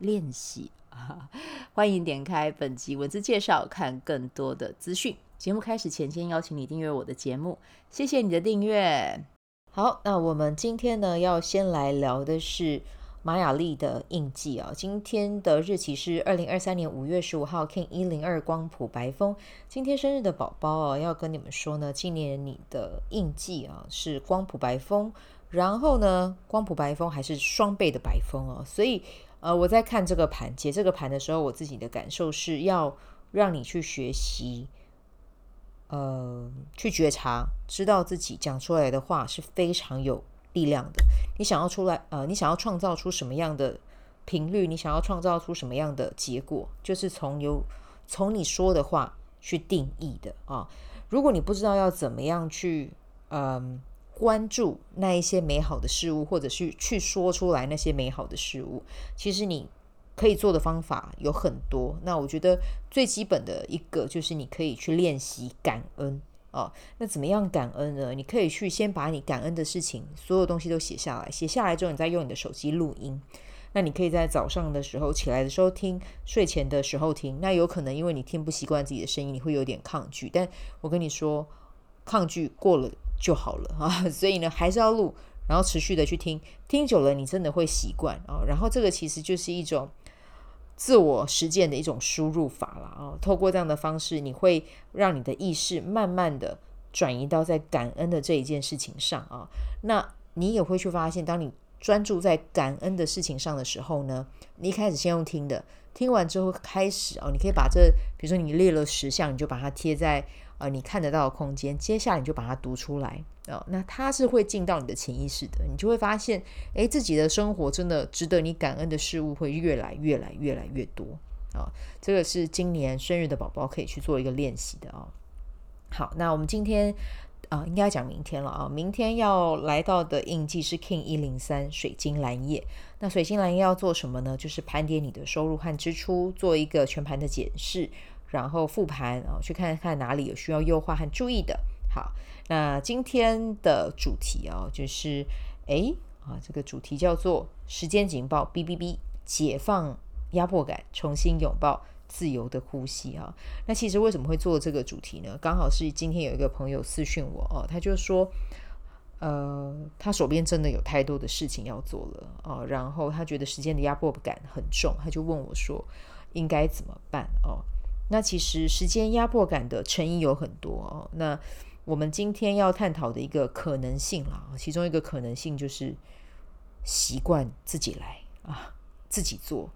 练习啊，欢迎点开本集文字介绍，看更多的资讯。节目开始前，先邀请你订阅我的节目，谢谢你的订阅。好，那我们今天呢，要先来聊的是马雅历的印记啊。今天的日期是二零二三年五月十五号，Kin 一零二光谱白风。今天生日的宝宝哦，要跟你们说呢，今年你的印记啊是光谱白风，然后呢，光谱白风还是双倍的白风哦，所以。呃，我在看这个盘，解这个盘的时候，我自己的感受是要让你去学习，呃，去觉察，知道自己讲出来的话是非常有力量的。你想要出来，呃，你想要创造出什么样的频率，你想要创造出什么样的结果，就是从有从你说的话去定义的啊。如果你不知道要怎么样去，嗯、关注那一些美好的事物，或者是去说出来那些美好的事物，其实你可以做的方法有很多。那我觉得最基本的一个就是你可以去练习感恩哦。那怎么样感恩呢？你可以去先把你感恩的事情所有东西都写下来，写下来之后，你再用你的手机录音。那你可以在早上的时候起来的时候听，睡前的时候听。那有可能因为你听不习惯自己的声音，你会有点抗拒。但我跟你说，抗拒过了。就好了 啊，所以呢，还是要录，然后持续的去听，听久了你真的会习惯啊。然后这个其实就是一种自我实践的一种输入法了啊。透过这样的方式，你会让你的意识慢慢的转移到在感恩的这一件事情上啊。那你也会去发现，当你专注在感恩的事情上的时候呢，你一开始先用听的，听完之后开始哦，你可以把这，比如说你列了十项，你就把它贴在。呃，你看得到的空间，接下来你就把它读出来啊、哦。那它是会进到你的潜意识的，你就会发现，诶，自己的生活真的值得你感恩的事物会越来越来越来越多啊、这个是今年生日的宝宝可以去做一个练习的、哦。好，那我们今天啊、应该讲明天了啊。明天要来到的印记是 King 一零三水晶蓝夜。那水晶蓝夜要做什么呢？就是盘点你的收入和支出，做一个全盘的检视。然后复盘啊，去看看哪里有需要优化和注意的。好，那今天的主题啊，就是哎啊，这个主题叫做时间警报哔哔哔，解放压迫感，重新拥抱自由的呼吸啊。那其实为什么会做这个主题呢？刚好是今天有一个朋友私讯我哦，他就说，呃，他手边真的有太多的事情要做了啊，然后他觉得时间的压迫感很重，他就问我说，应该怎么办哦？那其实时间压迫感的成因有很多哦。那我们今天要探讨的一个可能性啦，其中一个可能性就是习惯自己来啊，自己做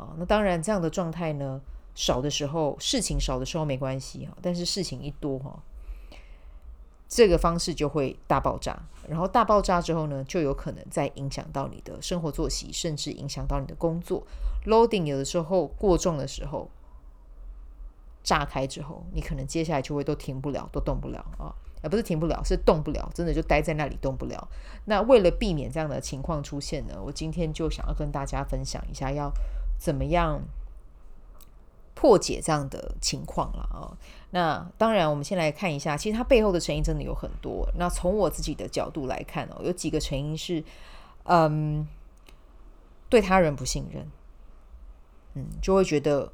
啊。那当然，这样的状态呢，少的时候事情少的时候没关系哈，但是事情一多哈，这个方式就会大爆炸。然后大爆炸之后呢，就有可能再影响到你的生活作息，甚至影响到你的工作。Loading 有的时候过重的时候。炸开之后，你可能接下来就会都停不了，都动不了啊！而不是停不了，是动不了，真的就待在那里动不了。那为了避免这样的情况出现呢，我今天就想要跟大家分享一下，要怎么样破解这样的情况了啊！那当然，我们先来看一下，其实它背后的成因真的有很多。那从我自己的角度来看哦，有几个成因是，嗯，对他人不信任，嗯，就会觉得。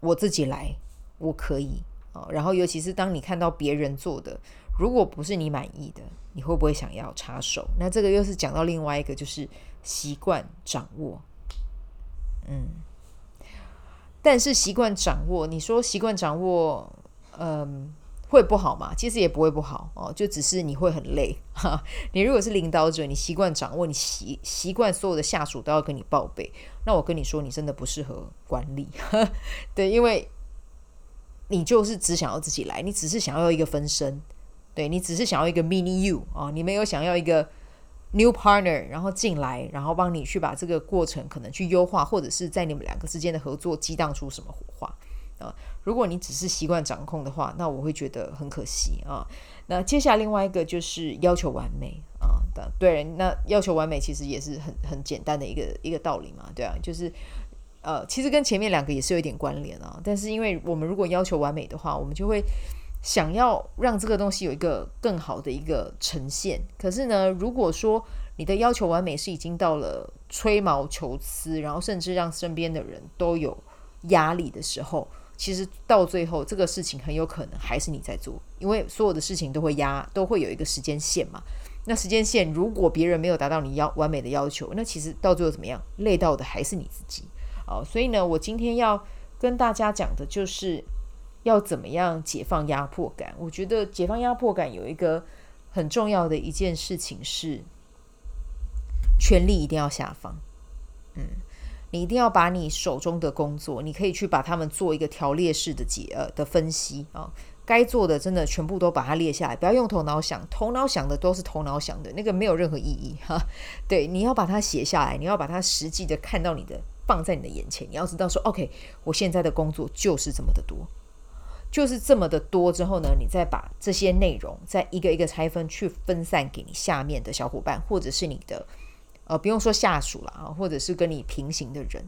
我自己来，我可以啊。然后，尤其是当你看到别人做的，如果不是你满意的，你会不会想要插手？那这个又是讲到另外一个，就是习惯掌握。嗯，但是习惯掌握，你说习惯掌握，嗯，会不好吗？其实也不会不好哦，就只是你会很累哈。你如果是领导者，你习惯掌握，你习习惯所有的下属都要跟你报备。那我跟你说，你真的不适合管理，对，因为你就是只想要自己来，你只是想要一个分身，对，你只是想要一个 mini you 啊，你没有想要一个 new partner，然后进来，然后帮你去把这个过程可能去优化，或者是在你们两个之间的合作激荡出什么火花啊？如果你只是习惯掌控的话，那我会觉得很可惜啊。那接下来另外一个就是要求完美啊，对，那要求完美其实也是很很简单的一个一个道理嘛，对啊，就是呃，其实跟前面两个也是有一点关联啊。但是因为我们如果要求完美的话，我们就会。想要让这个东西有一个更好的一个呈现，可是呢，如果说你的要求完美是已经到了吹毛求疵，然后甚至让身边的人都有压力的时候，其实到最后这个事情很有可能还是你在做，因为所有的事情都会压，都会有一个时间线嘛。那时间线如果别人没有达到你要完美的要求，那其实到最后怎么样，累到的还是你自己。哦，所以呢，我今天要跟大家讲的就是。要怎么样解放压迫感？我觉得解放压迫感有一个很重要的一件事情是，权力一定要下放。嗯，你一定要把你手中的工作，你可以去把他们做一个条列式的解呃的分析啊，该做的真的全部都把它列下来，不要用头脑想，头脑想的都是头脑想的，那个没有任何意义哈。对，你要把它写下来，你要把它实际的看到你的放在你的眼前，你要知道说，OK，我现在的工作就是这么的多。就是这么的多之后呢，你再把这些内容再一个一个拆分，去分散给你下面的小伙伴，或者是你的呃，不用说下属了啊，或者是跟你平行的人。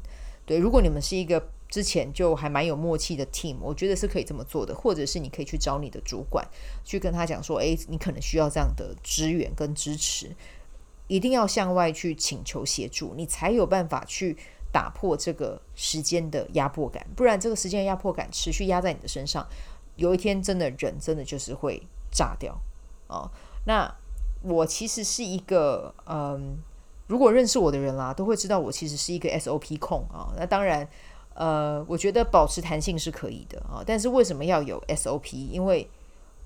对，如果你们是一个之前就还蛮有默契的 team，我觉得是可以这么做的。或者是你可以去找你的主管，去跟他讲说，诶，你可能需要这样的支援跟支持，一定要向外去请求协助，你才有办法去。打破这个时间的压迫感，不然这个时间压迫感持续压在你的身上，有一天真的人真的就是会炸掉哦。那我其实是一个嗯，如果认识我的人啦，都会知道我其实是一个 SOP 控啊。那当然，呃，我觉得保持弹性是可以的啊，但是为什么要有 SOP？因为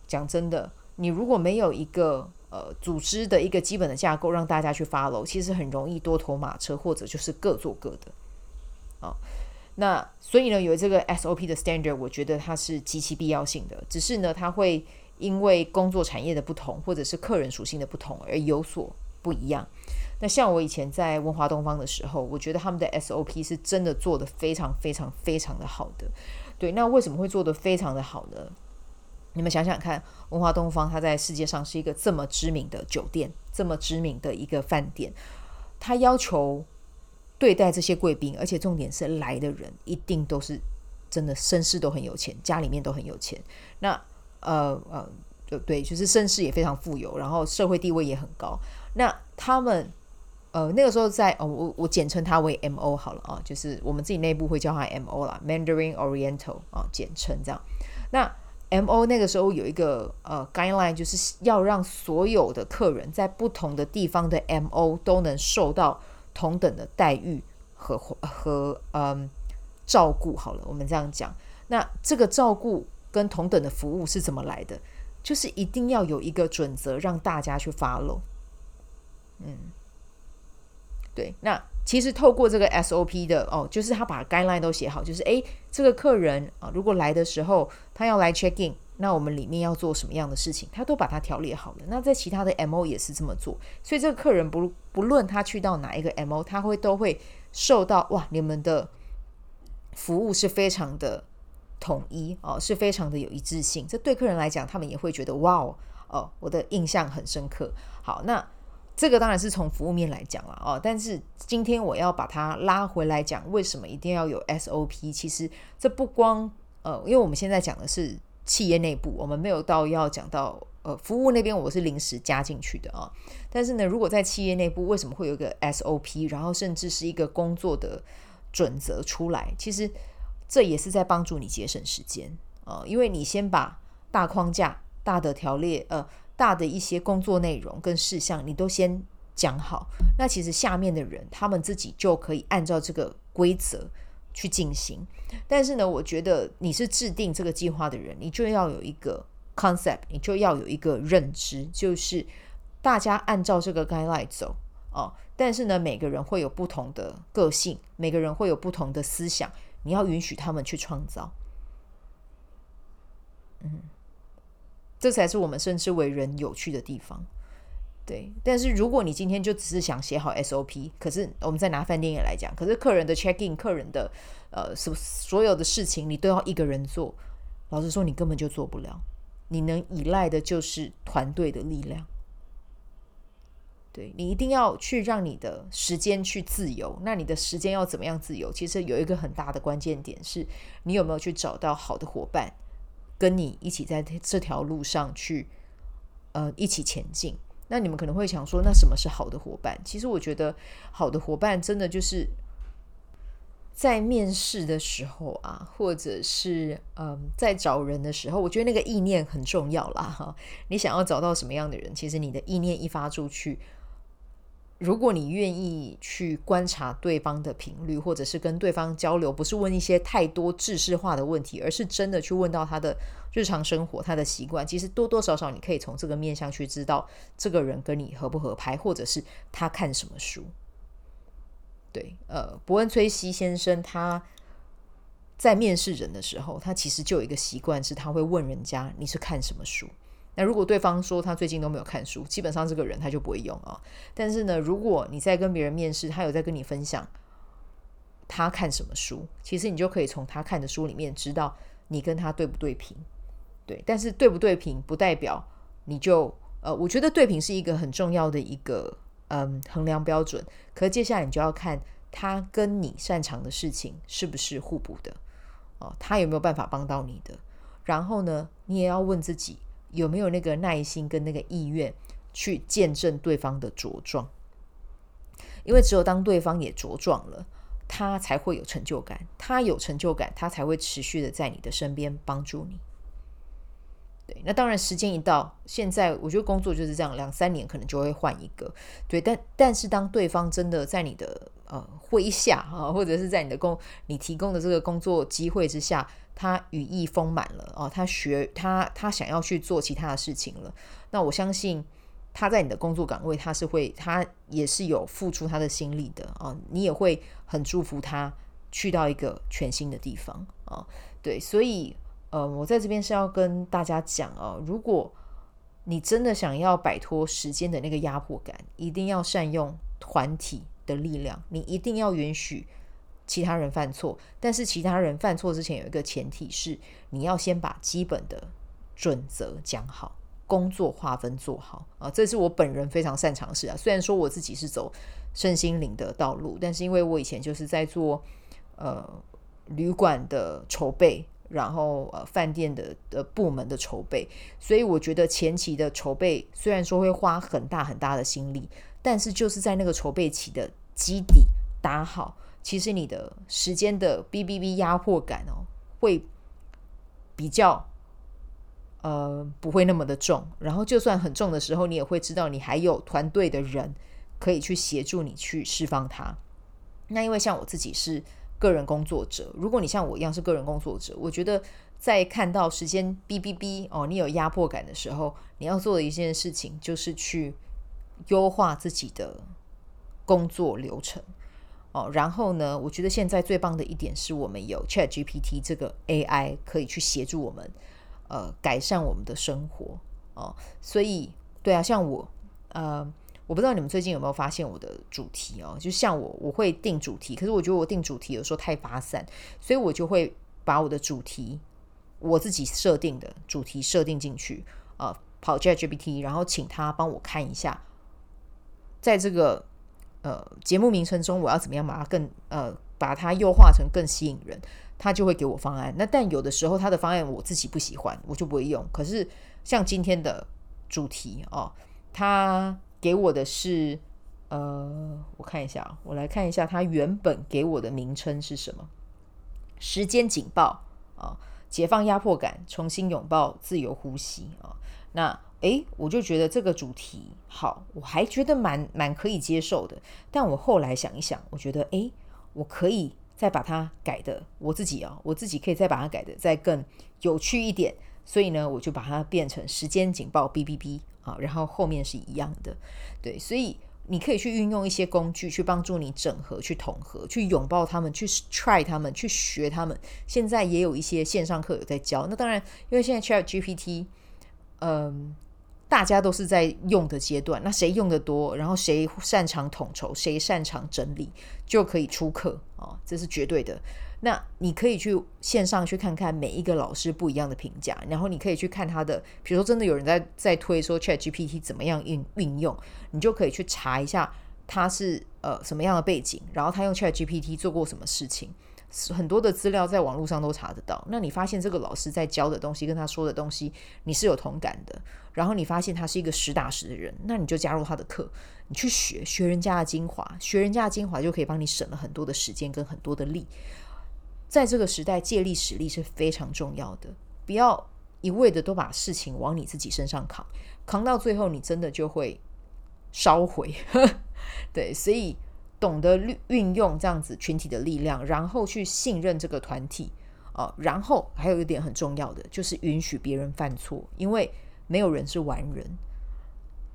讲真的，你如果没有一个呃，组织的一个基本的架构，让大家去 follow，其实很容易多头马车，或者就是各做各的。啊、那所以呢，有这个 SOP 的 standard，我觉得它是极其必要性的。只是呢，它会因为工作产业的不同，或者是客人属性的不同而有所不一样。那像我以前在文华东方的时候，我觉得他们的 SOP 是真的做得非常非常非常的好的。对，那为什么会做得非常的好呢？你们想想看，文华东方它在世界上是一个这么知名的酒店，这么知名的一个饭店，它要求对待这些贵宾，而且重点是来的人一定都是真的绅士都很有钱，家里面都很有钱。那呃呃，就对，就是绅士也非常富有，然后社会地位也很高。那他们呃那个时候在哦，我我简称它为 MO 好了啊，就是我们自己内部会叫它 MO 啦，Mandarin Oriental 啊，简称这样。那 MO 那个时候有一个呃 guideline，就是要让所有的客人在不同的地方的 MO 都能受到同等的待遇和和嗯照顾。好了，我们这样讲，那这个照顾跟同等的服务是怎么来的？就是一定要有一个准则让大家去 follow。嗯，对，那。其实透过这个 SOP 的哦，就是他把 guideline 都写好，就是诶，这个客人啊，如果来的时候他要来 check in，那我们里面要做什么样的事情，他都把它条列好了。那在其他的 MO 也是这么做，所以这个客人不不论他去到哪一个 MO，他会都会受到哇，你们的服务是非常的统一哦，是非常的有一致性。这对客人来讲，他们也会觉得哇哦，哦，我的印象很深刻。好，那。这个当然是从服务面来讲了哦，但是今天我要把它拉回来讲，为什么一定要有 SOP？其实这不光呃，因为我们现在讲的是企业内部，我们没有到要讲到呃服务那边，我是临时加进去的啊。但是呢，如果在企业内部，为什么会有一个 SOP，然后甚至是一个工作的准则出来？其实这也是在帮助你节省时间啊，因为你先把大框架、大的条列呃。大的一些工作内容跟事项，你都先讲好，那其实下面的人他们自己就可以按照这个规则去进行。但是呢，我觉得你是制定这个计划的人，你就要有一个 concept，你就要有一个认知，就是大家按照这个 guideline 走哦。但是呢，每个人会有不同的个性，每个人会有不同的思想，你要允许他们去创造。嗯。这才是我们称之为人有趣的地方，对，但是如果你今天就只是想写好 SOP，可是我们再拿饭店业来讲，可是客人的 check in、客人的呃所所有的事情，你都要一个人做，老实说，你根本就做不了。你能依赖的就是团队的力量。对，你一定要去让你的时间去自由。那你的时间要怎么样自由？其实有一个很大的关键点是，你有没有去找到好的伙伴，跟你一起在这条路上去，呃，一起前进。那你们可能会想说，那什么是好的伙伴？其实我觉得，好的伙伴真的就是在面试的时候啊，或者是嗯，在找人的时候，我觉得那个意念很重要啦。哈，你想要找到什么样的人，其实你的意念一发出去。如果你愿意去观察对方的频率，或者是跟对方交流，不是问一些太多制式化的问题，而是真的去问到他的日常生活、他的习惯，其实多多少少你可以从这个面向去知道这个人跟你合不合拍，或者是他看什么书。对，呃，伯恩·崔西先生他在面试人的时候，他其实就有一个习惯，是他会问人家你是看什么书。那如果对方说他最近都没有看书，基本上这个人他就不会用啊。但是呢，如果你在跟别人面试，他有在跟你分享他看什么书，其实你就可以从他看的书里面知道你跟他对不对频。对，但是对不对频不代表你就呃，我觉得对频是一个很重要的一个嗯衡量标准。可是接下来你就要看他跟你擅长的事情是不是互补的哦，他有没有办法帮到你的？然后呢，你也要问自己。有没有那个耐心跟那个意愿去见证对方的茁壮？因为只有当对方也茁壮了，他才会有成就感。他有成就感，他才会持续的在你的身边帮助你。对，那当然时间一到，现在我觉得工作就是这样，两三年可能就会换一个。对，但但是当对方真的在你的呃麾下啊，或者是在你的工你提供的这个工作机会之下。他羽翼丰满了哦，他学他他想要去做其他的事情了。那我相信他在你的工作岗位，他是会他也是有付出他的心力的啊。你也会很祝福他去到一个全新的地方啊。对，所以呃，我在这边是要跟大家讲哦，如果你真的想要摆脱时间的那个压迫感，一定要善用团体的力量，你一定要允许。其他人犯错，但是其他人犯错之前有一个前提是，你要先把基本的准则讲好，工作划分做好啊。这是我本人非常擅长的事啊。虽然说我自己是走身心灵的道路，但是因为我以前就是在做呃旅馆的筹备，然后呃饭店的的部门的筹备，所以我觉得前期的筹备虽然说会花很大很大的心力，但是就是在那个筹备期的基底打好。其实你的时间的 B B B 压迫感哦，会比较呃不会那么的重。然后就算很重的时候，你也会知道你还有团队的人可以去协助你去释放它。那因为像我自己是个人工作者，如果你像我一样是个人工作者，我觉得在看到时间 B B B 哦，你有压迫感的时候，你要做的一件事情就是去优化自己的工作流程。哦，然后呢，我觉得现在最棒的一点是我们有 ChatGPT 这个 AI 可以去协助我们，呃，改善我们的生活哦。所以，对啊，像我，呃，我不知道你们最近有没有发现我的主题哦，就像我，我会定主题，可是我觉得我定主题有时候太发散，所以我就会把我的主题，我自己设定的主题设定进去，呃，跑 ChatGPT，然后请他帮我看一下，在这个。呃，节目名称中我要怎么样把它更呃，把它优化成更吸引人，他就会给我方案。那但有的时候他的方案我自己不喜欢，我就不会用。可是像今天的主题哦，他给我的是呃，我看一下，我来看一下他原本给我的名称是什么？时间警报啊，解放压迫感，重新拥抱自由呼吸啊，那诶，我就觉得这个主题好，我还觉得蛮蛮可以接受的。但我后来想一想，我觉得诶，我可以再把它改的，我自己啊，我自己可以再把它改的再更有趣一点。所以呢，我就把它变成时间警报哔哔哔啊，然后后面是一样的。对，所以你可以去运用一些工具去帮助你整合、去统合、去拥抱他们、去 try 他们、去学他们。现在也有一些线上课有在教。那当然，因为现在 Chat GPT，嗯。大家都是在用的阶段，那谁用的多，然后谁擅长统筹，谁擅长整理，就可以出课啊、哦，这是绝对的。那你可以去线上去看看每一个老师不一样的评价，然后你可以去看他的，比如说真的有人在在推说 ChatGPT 怎么样运运用，你就可以去查一下他是呃什么样的背景，然后他用 ChatGPT 做过什么事情，很多的资料在网络上都查得到。那你发现这个老师在教的东西跟他说的东西你是有同感的，然后你发现他是一个实打实的人，那你就加入他的课，你去学学人家的精华，学人家的精华就可以帮你省了很多的时间跟很多的力。在这个时代，借力使力是非常重要的。不要一味的都把事情往你自己身上扛，扛到最后，你真的就会烧毁。对，所以懂得运用这样子群体的力量，然后去信任这个团体啊。然后还有一点很重要的，就是允许别人犯错，因为没有人是完人。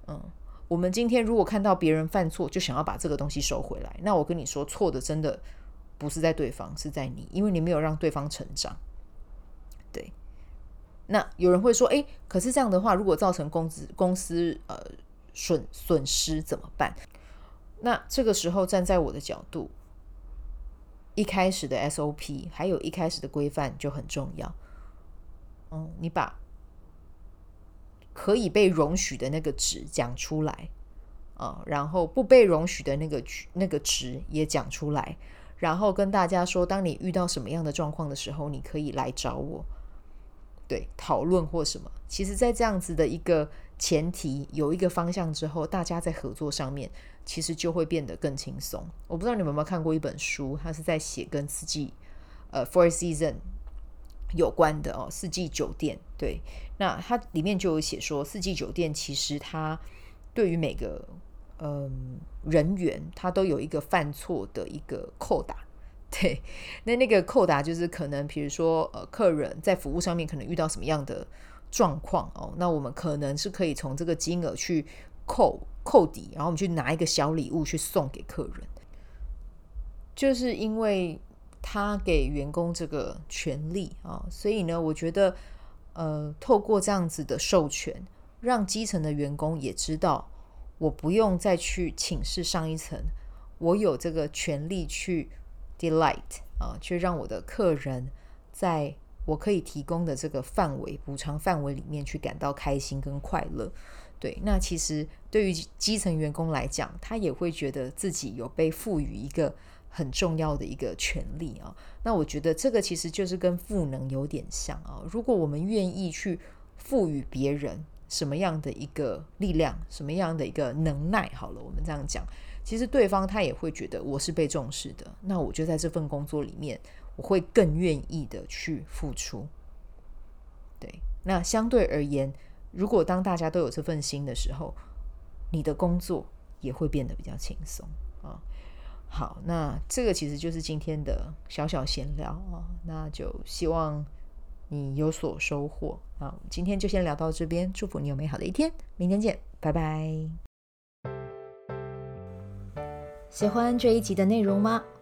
嗯，我们今天如果看到别人犯错，就想要把这个东西收回来，那我跟你说，错的真的。不是在对方，是在你，因为你没有让对方成长。对，那有人会说，诶，可是这样的话，如果造成公司公司呃损损失怎么办？那这个时候站在我的角度，一开始的 SOP 还有一开始的规范就很重要。嗯，你把可以被容许的那个值讲出来啊，然后不被容许的那个那个值也讲出来。然后跟大家说，当你遇到什么样的状况的时候，你可以来找我，对，讨论或什么。其实，在这样子的一个前提，有一个方向之后，大家在合作上面，其实就会变得更轻松。我不知道你们有没有看过一本书，它是在写跟四季，呃，Four Season 有关的哦，四季酒店。对，那它里面就有写说，四季酒店其实它对于每个嗯，人员它都有一个犯错的一个扣打，对，那那个扣打就是可能，比如说呃，客人在服务上面可能遇到什么样的状况哦，那我们可能是可以从这个金额去扣扣抵，然后我们去拿一个小礼物去送给客人，就是因为他给员工这个权利啊，所以呢，我觉得呃，透过这样子的授权，让基层的员工也知道。我不用再去请示上一层，我有这个权利去 delight 啊，去让我的客人在我可以提供的这个范围补偿范围里面去感到开心跟快乐。对，那其实对于基层员工来讲，他也会觉得自己有被赋予一个很重要的一个权利啊。那我觉得这个其实就是跟赋能有点像啊。如果我们愿意去赋予别人。什么样的一个力量，什么样的一个能耐？好了，我们这样讲，其实对方他也会觉得我是被重视的，那我就在这份工作里面，我会更愿意的去付出。对，那相对而言，如果当大家都有这份心的时候，你的工作也会变得比较轻松啊。好，那这个其实就是今天的小小闲聊啊，那就希望。你有所收获啊！今天就先聊到这边，祝福你有美好的一天，明天见，拜拜。喜欢这一集的内容吗？